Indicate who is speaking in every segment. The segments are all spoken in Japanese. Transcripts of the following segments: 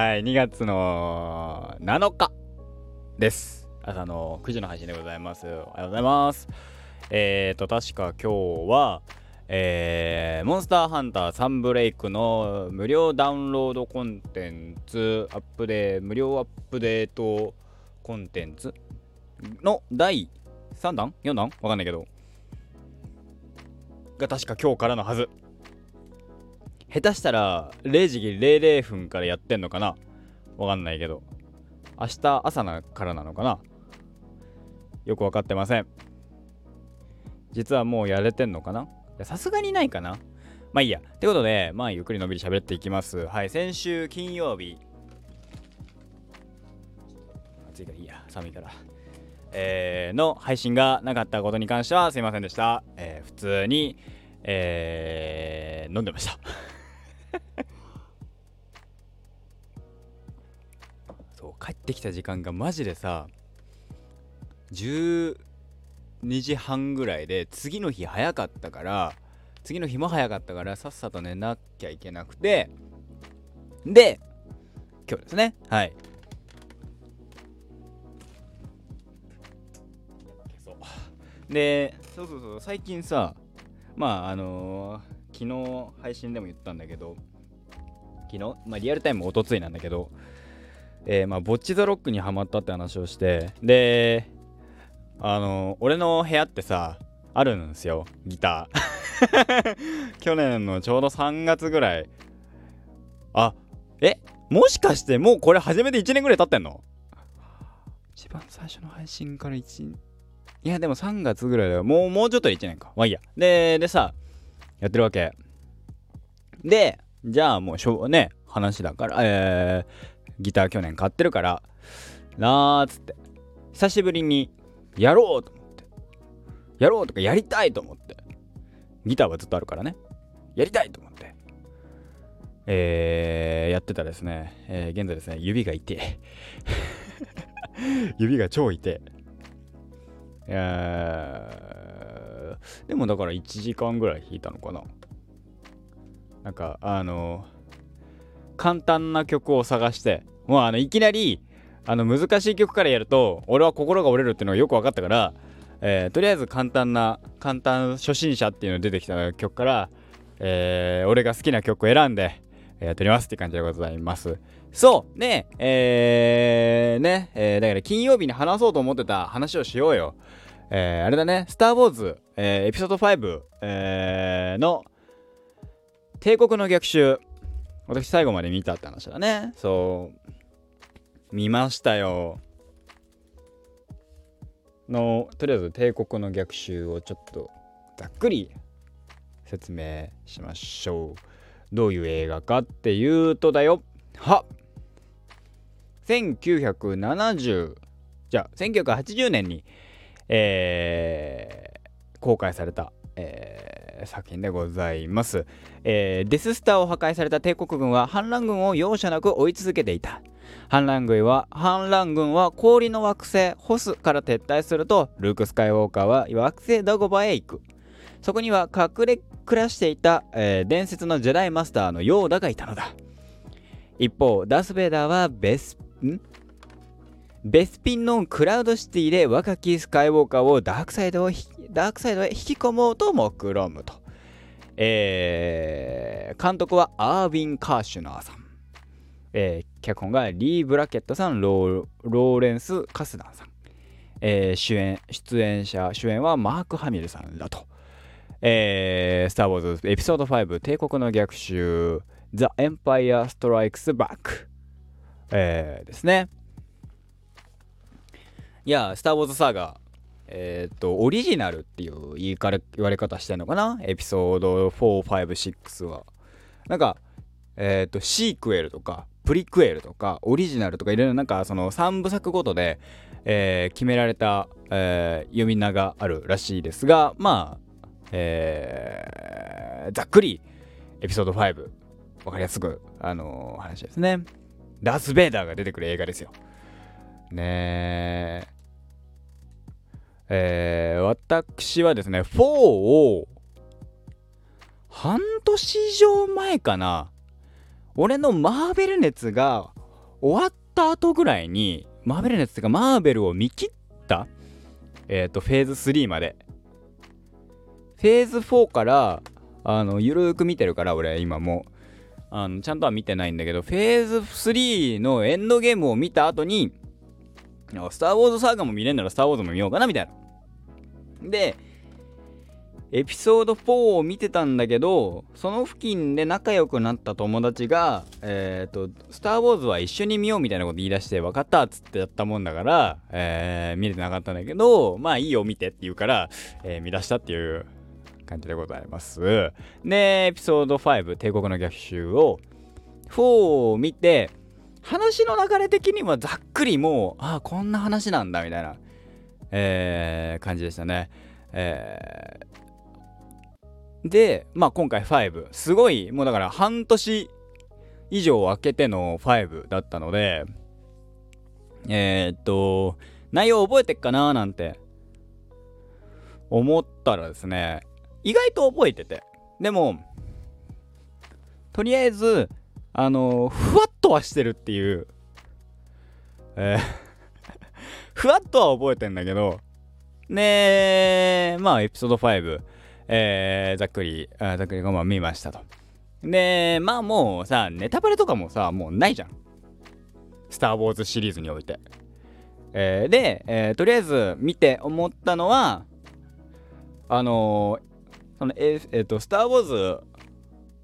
Speaker 1: はい、2月の7日です。朝の9時の配信でございます。おはようございます。えーと、確か今日は、えー、モンスターハンターサンブレイクの無料ダウンロードコンテンツアップデー、無料アップデートコンテンツの第3弾 ?4 弾？わかんないけど。が確か今日からのはず。下手したら0時00分からやってんのかな？わかんないけど。明日朝からなのかな？よくわかってません。実はもうやれてんのかな？さすがにないかなまあいいや。ってことで、まあゆっくりのびり喋っていきます。はい、先週金曜日。暑いからいいや、寒いから。えー、の配信がなかったことに関してはすいませんでした。えー、普通に、えー、飲んでましたそう帰ってきた時間がマジでさ12時半ぐらいで次の日早かったから次の日も早かったからさっさと寝なきゃいけなくてで今日ですね。はい。でそうそうそう最近さまああのー、昨日配信でも言ったんだけど昨日、まあ、リアルタイムおとついなんだけど、えー、まあ、ボッチザロックにはまったって話をして、で、あのー、俺の部屋ってさ、あるんですよ、ギター。去年のちょうど3月ぐらい。あ、えもしかしてもうこれ始めて1年ぐらい経ってんの？一番最初の配信から1、いやでも3月ぐらいだよ。もう、もうちょっと1年か。まあいいや。で、でさ、やってるわけ。で、じゃあもうしょうね話だからえー、ギター去年買ってるからなーっつって。久しぶりにやろうと思って。やろうとかやりたいと思って。ギターはずっとあるからね。やりたいと思って。えー、やってたですね、えー、現在ですね指が痛い。指が超痛い。えー、でもだから1時間ぐらい弾いたのかな。なんかあの簡単な曲を探してもうあのいきなりあの難しい曲からやると俺は心が折れるっていうのがよく分かったから、えー、とりあえず簡単な簡単初心者っていうのが出てきた曲から、えー、俺が好きな曲を選んでやっておりますって感じでございます。そう。ね、えー、ね、えー、だから金曜日に話そうと思ってた話をしようよ。えー、あれだね、スター・ウォーズ、えー、エピソード5、えー、の、帝国の逆襲。私最後まで見たって話だね。そう。見ましたよ。の、とりあえず帝国の逆襲をちょっとざっくり説明しましょう。どういう映画かっていうとだよ。は1970じゃあ1980年に、えー、公開された、えー作品でございます、えー、デススターを破壊された帝国軍は反乱軍を容赦なく追い続けていた。反乱軍は反乱軍は氷の惑星ホスから撤退するとルーク・スカイウォーカーは惑星ダゴバへ行く。そこには隠れ暮らしていた、えー、伝説のジェダイマスターのヨーダがいたのだ。一方ダス・ベイダーはベスん？ベスピンのクラウドシティで若きスカイウォーカーをダークサイドを引ダークサイドへ引き込もうと目論むと。えー、監督はアービン・カーシュナーさん。えー、脚本がリー・ブラケットさん、ローレンス・カスダンさん。えー、主演、出演者、主演はマーク・ハミルさんだと。えー、スター・ウォーズエピソード5、帝国の逆襲、ザ・エンパイア・ストライクス・バック。えー、ですね。いや、スター・ウォーズ・サーガー、っ、と、オリジナルっていう言いかれ言われ方してんのかな？エピソード4、5、6は。なんか、えっ、と、シークエルとか、プリクエルとか、オリジナルとかいろいろなんかその3部作ごとで、えー、決められた、えー、読み名があるらしいですが、まあ、えー、ざっくりエピソード5、わかりやすく、あのー、話ですね。ダース・ベイダーが出てくる映画ですよ。ねえ。えー、私はですね、4を半年以上前かな、俺のマーベル熱が終わった後ぐらいに、マーベルのやつっていうか、マーベルを見切ったえっ、と、フェーズ3まで。フェーズ4から、あの、ゆるーく見てるから、俺、今も。あの、ちゃんとは見てないんだけど、フェーズ3のエンドゲームを見た後に、スター・ウォーズサーガも見れんならスター・ウォーズも見ようかな、みたいな。で、エピソード4を見てたんだけど、その付近で仲良くなった友達が、えっ、ー、と、スター・ウォーズは一緒に見ようみたいなこと言い出して、分かったっつってやったもんだから、えー、見れてなかったんだけど、まあいいよ見てって言うから、えー、見出したっていう感じでございます。で、エピソード5、帝国の逆襲を、4を見て、話の流れ的にはざっくりもう、ああ、こんな話なんだ、みたいな、えー、感じでしたね。えー、で、まあ今回5、すごい、もうだから半年以上空けての5だったので、えー、っと、内容覚えてっかななんて思ったらですね、意外と覚えてて。でも、とりあえず、あのふわっとはしてるっていう、えーふわっとは覚えてんだけど、ねまあ、エピソード5、えー、ざっくり、ざっくりまあ見ましたと。で、まあもうさ、ネタバレとかもさ、もうないじゃん。スター・ウォーズシリーズにおいて。えー、で、えー、とりあえず見て思ったのは、あのー、そのええー、と、スター・ウォーズ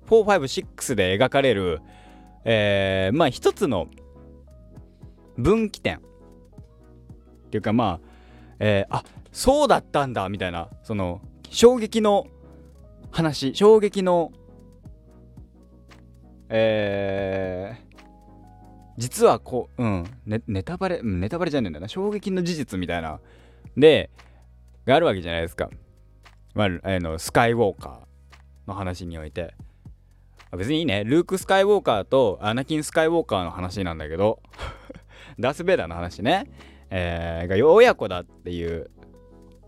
Speaker 1: 4、5、6で描かれる、えー、まあ一つの分岐点っていうかまあ、えー、あそうだったんだみたいなその衝撃の話衝撃のえー、実はこう、うん、ネネタバレ、ネタバレじゃねえんだな、衝撃の事実みたいな、で、があるわけじゃないですか。まあ、あのスカイウォーカーの話において別にいいねルーク・スカイウォーカーとアナキン・スカイウォーカーの話なんだけど ダース・ベイダーの話ね、えー、が親子だっていう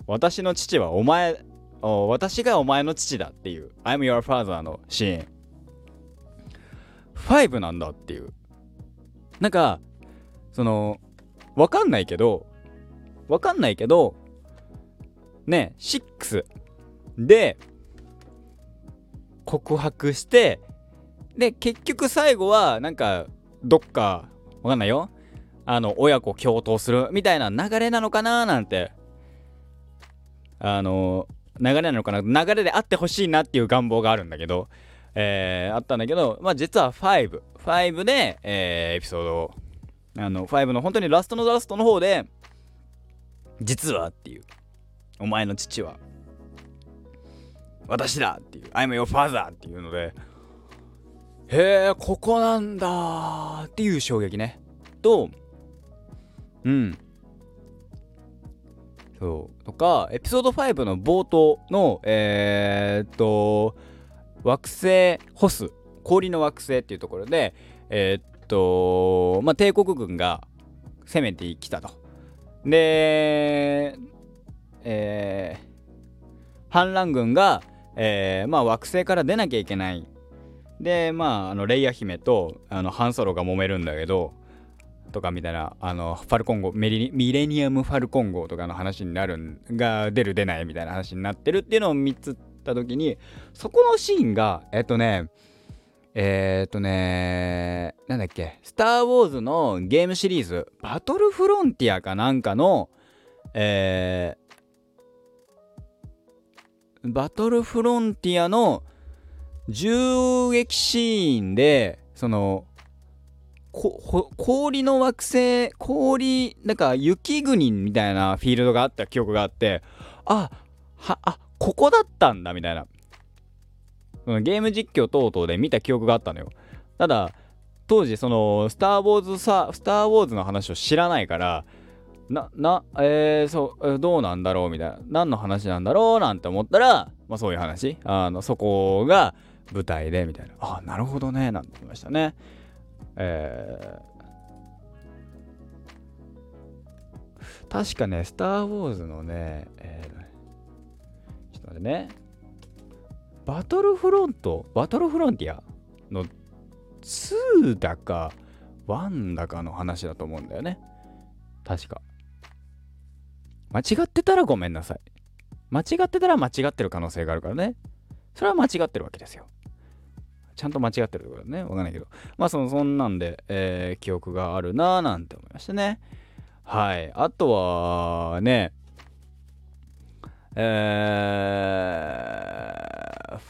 Speaker 1: 私の父はお前私がお前の父だっていう I'm your father のシーン5なんだっていう。なんかそのわかんないけどわかんないけどね6で告白してで結局最後はなんかどっかわかんないよ。あの親子共闘するみたいな流れなのかななんて。あの流れなのかな？流れであってほしいなっていう願望があるんだけどえー、あったんだけどまあ実は5 5で、えー、エピソードをあの5の本当にラストのラストの方で実はっていう。お前の父は私だっていう、I'm your father っていうので、へえ、ここなんだっていう衝撃ね。と、うん。そう。とか、エピソード5の冒頭の、えー、っと、惑星ホス、氷の惑星っていうところで、えー、っと、まあ、帝国軍が攻めてきたと。で、えー、反乱軍が、えー、まあ惑星から出なきゃいけないでまああのレイヤ姫とあのハンソロが揉めるんだけどとかみたいなあのファルコン号ミレニアムファルコン号とかの話になるんが出る出ないみたいな話になってるっていうのを見つった時にそこのシーンがえっとねえー、っとねなんだっけスター・ウォーズのゲームシリーズバトルフロンティアかなんかのえー、バトルフロンティアの銃撃シーンで、その、氷の惑星、氷、なんか雪国みたいなフィールドがあった記憶があって、あ、は、あ、ここだったんだみたいな。ゲーム実況等々で見た記憶があったのよ。ただ、当時その、スター・ウォーズさ、スター・ウォーズの話を知らないから、な、な、えー、そう、どうなんだろうみたいな。何の話なんだろうなんて思ったら、まあそういう話。あの、そこが舞台で、みたいな。あ、なるほどね、なんて言いましたね。えー、確かね、スター・ウォーズのね、えー、ちょっと待ってね。バトルフロント、バトルフロンティアの2だかワンだかの話だと思うんだよね。確か。間違ってたらごめんなさい。間違ってたら間違ってる可能性があるからね。それは間違ってるわけですよ。ちゃんと間違ってるってことだねわかんないけどまあそのそんなんで、えー、記憶があるなーなんて思いましたねはいあとはねえー、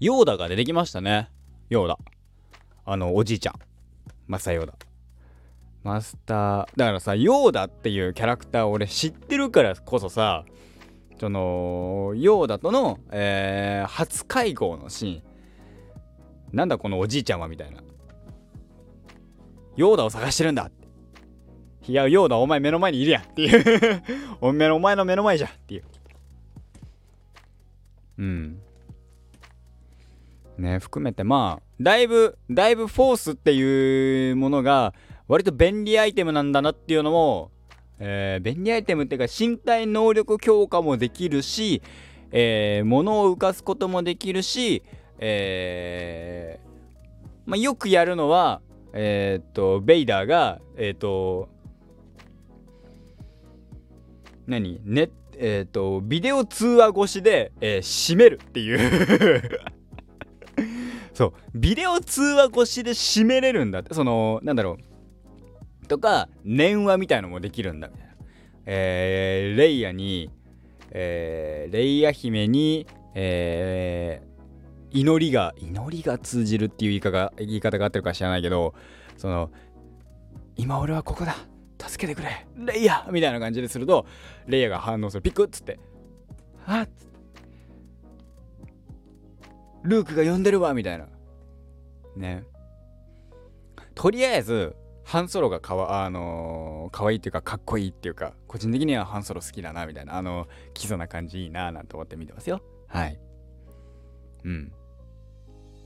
Speaker 1: ヨーダが出てきましたね。ヨーダ。あの、おじいちゃん。マスターヨーダ。マスター、だからさ、ヨーダっていうキャラクター俺知ってるからこそさ、その、ヨーダとの、えー、初会合のシーン。なんだこのおじいちゃんはみたいな。ヨーダを探してるんだいや、ヨーダお前目の前にいるやんっていうお前お前の目の前じゃっていう。うん。ね、含めてまあ、だいぶ、だいぶフォースっていうものが割と便利アイテムなんだなっていうのも、えー、便利アイテムっていうか身体能力強化もできるし、えー、物を浮かすこともできるし、えー、まあ、よくやるのは、え、っと、ベイダーが、え、っと、何？ね、えっ、と、ビデオ通話越しで、えー、閉めるっていう。そう。ビデオ通話越しで締めれるんだって。そのなんだろう。とか念話みたいのもできるんだみたいな。えー、レイヤに、えー、レイヤ姫に、えー、祈りが祈りが通じるっていう言い方が言い方があってるか知らないけどその今俺はここだ助けてくれレイヤみたいな感じでするとレイヤが反応する。ピクッつってあっルークが呼んでるわみたいな。ね。とりあえずハンソロがかわあのー、可愛いっていうかかっこいいっていうか個人的にはハンソロ好きだなみたいなあの基礎な感じいいななんて思って見てますよ。はい。うん。と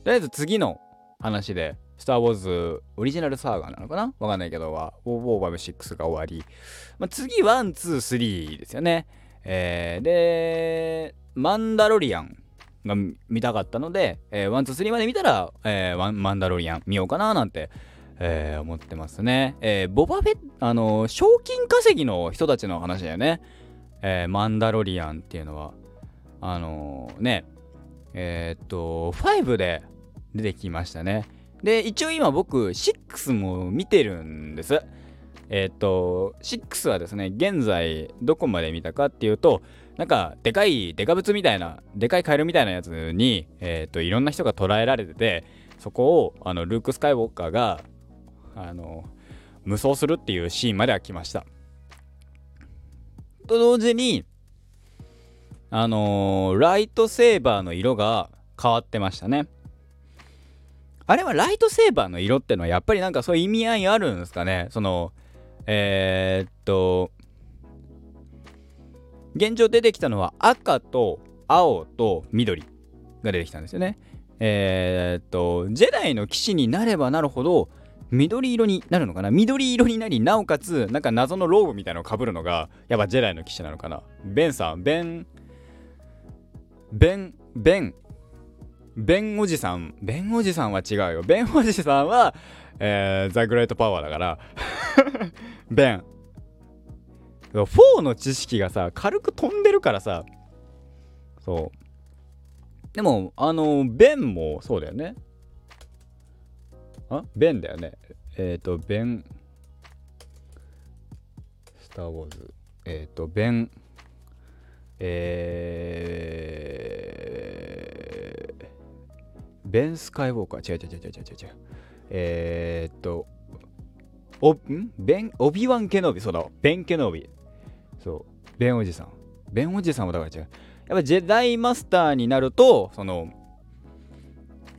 Speaker 1: りあえず次の話でスター・ウォーズオリジナルサーガーなのかな？わかんないけどは、ウォーウォーバブ6が終わり、まあ、次、 one、two、three ですよね。えー、で、マンダロリアンが見たかったので、えー、 one、two、three まで見たら、えー、マンダロリアン見ようかななんて、えー、思ってますね。えー、ボバフェあのー、賞金稼ぎの人たちの話だよね。えー、マンダロリアンっていうのは、あのー、ね、えー、っと、5で出てきましたね。で、一応今僕、6も見てるんです。えっ、と、6はですね、現在どこまで見たかっていうと、なんか、でかい、デカブツみたいな、でかいカエルみたいなやつに、えっ、と、いろんな人が捕らえられてて、そこを、あの、ルーク・スカイウォーカーが、あの、無双するっていうシーンまでは来ました。と同時に、あのー、ライトセーバーの色が変わってましたね。あれはライトセーバーの色ってのはやっぱりなんかそういう意味合いあるんですかねその、えー、っと、現状出てきたのは赤と青と緑が出てきたんですよね。えー、っと、ジェダイの騎士になればなるほど、緑色になるのかな？緑色になり、なおかつ、なんか謎のローブみたいなのをかぶるのが、やっぱジェダイの騎士なのかな？ベンさん、ベン、ベン、ベン、ベンおじさん、ベンおじさんは違うよ。ベンおじさんは、えー、ザ・グレート・パワーだから ベン。4の知識がさ、軽く飛んでるからさ、そう。でも、あの、ベンもそうだよね。あ？ベンだよね。えっ、ー、と、ベン、スター・ウォーズ。えっ、ー、と、ベン、えー、ベン・スカイウォーカー。違う違う違う違う違う違う。えー、っと、お、ん？ベン、オビワン・ケノビ。そうだ、ベン・ケノビ。そう、ベンおじさん。ベンおじさんもだから違う。やっぱジェダイマスターになると、その、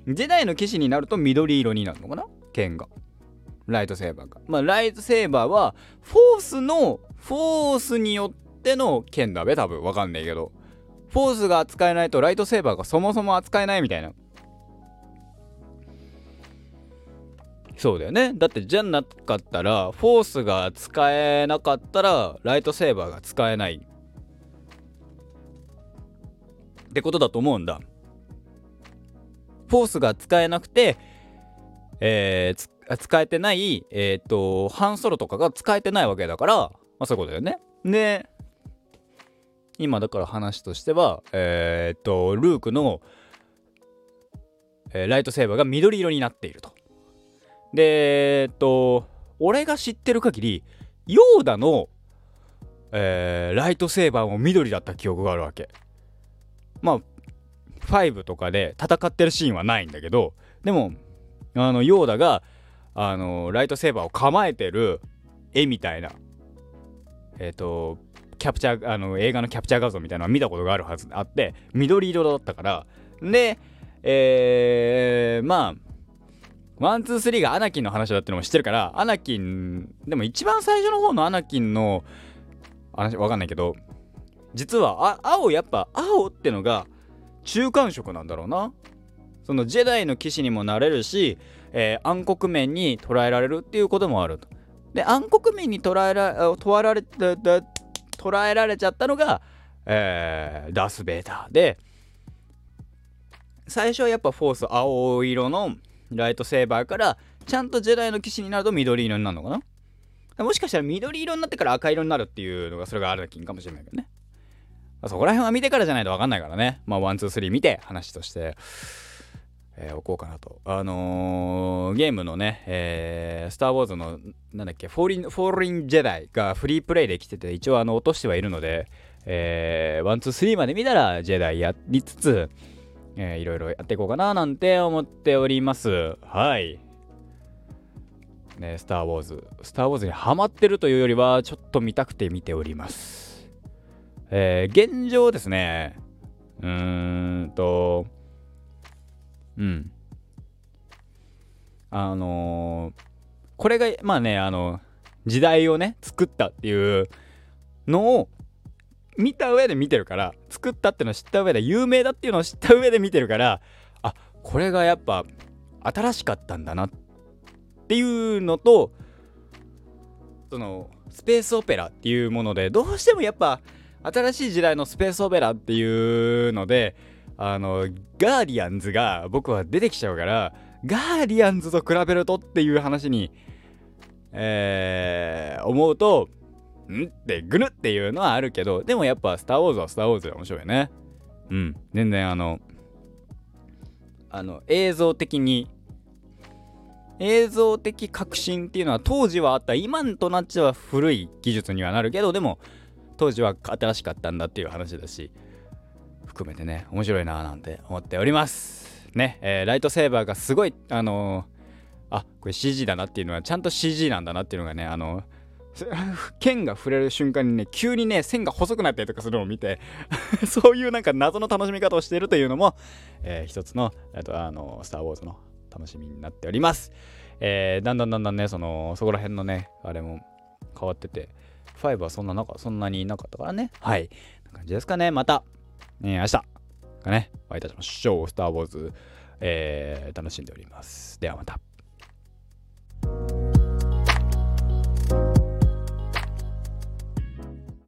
Speaker 1: ジェダイの騎士になると緑色になるのかな？剣が。ライトセーバーが。まあ、ライトセーバーは、フォースの、フォースによっての剣だべ、多分。わかんないけど。フォースが扱えないとライトセーバーがそもそも扱えないみたいな。そうだよね。だってじゃなかったら、フォースが使えなかったら、ライトセーバーが使えない。ってことだと思うんだ。フォースが使えなくて、えー、使えてない、えっ、ー、と、ハンソロとかが使えてないわけだから、まあそういうことだよね。で、今だから話としては、えっ、ー、と、ルークの、え、ライトセーバーが緑色になっていると。で、えっと、俺が知ってる限り、ヨーダの、えー、ライトセーバーも緑だった記憶があるわけ。まあ、5とかで戦ってるシーンはないんだけど、でも、あの、ヨーダが、あの、ライトセーバーを構えてる絵みたいな、えっ、ー、と、キャプチャー、あの、映画のキャプチャー画像みたいなのは見たことがあるはずあって、緑色だったから、で、えー、まあ、 one、two、three がアナキンの話だってのも知ってるから、アナキン、でも一番最初の方のアナキンの話わかんないけど、実は、青、やっぱ、青ってのが中間色なんだろうな。そのジェダイの騎士にもなれるし、えー、暗黒面に捉えられるっていうこともあると。で、暗黒面に捉えら、問わられ、捉えられちゃったのが、えー、ダース・ベイダーで、最初はやっぱフォース青色のライトセーバーからちゃんとジェダイの騎士になると緑色になるのかなもしかしたら緑色になってから赤色になるっていうのがそれがアナキンかもしれないけどね。そこら辺は見てからじゃないと分かんないからね。まあ、 one、two、three 見て話として、えー、おこうかなと。あのー、ゲームのね、えー、スター・ウォーズの、なんだっけ、フォーリン、フォーリン・ジェダイがフリープレイで来てて、一応あの、落としてはいるので、えー、 one、two、three まで見たら、ジェダイやりつつ、えー、いろいろやっていこうかななんて思っております。はい。ね、スター・ウォーズ。スター・ウォーズにハマってるというよりは、ちょっと見たくて見ております。えー、現状ですね、うーんと、うん。あのー、これが、まあね、あの、時代をね、作ったっていうのを見た上で見てるから作ったってのを知った上で有名だっていうのを知った上で見てるからあこれがやっぱ新しかったんだなっていうのとそのスペースオペラっていうものでどうしてもやっぱ新しい時代のスペースオペラっていうのであのガーディアンズが僕は出てきちゃうからガーディアンズと比べるとっていう話に、えー、思うとんってぐるっていうのはあるけどでもやっぱ「スター・ウォーズ」は「スター・ウォーズ」で面白いよね。うん。全然あのあの映像的に映像的革新っていうのは当時はあった。今となっちゃ古い技術にはなるけどでも当時は新しかったんだっていう話だし含めてね面白いなーなんて思っております。ねえー、ライトセーバーがすごいあのー、あこれ CG だなっていうのはちゃんと CG なんだなっていうのがねあのー 剣が触れる瞬間にね急にね線が細くなったりとかするのを見て そういうなんか謎の楽しみ方をしているというのも、えー、一つのとあのスター・ウォーズの楽しみになっております、えー、だんだんだんだんねそのそこら辺のねあれも変わってて5はそんななかそんなになかったからね。はい。な感じですかね。また、ね、明日がね、お会いいたしましょう。スター・ウォーズ、えー、楽しんでおります。ではまた。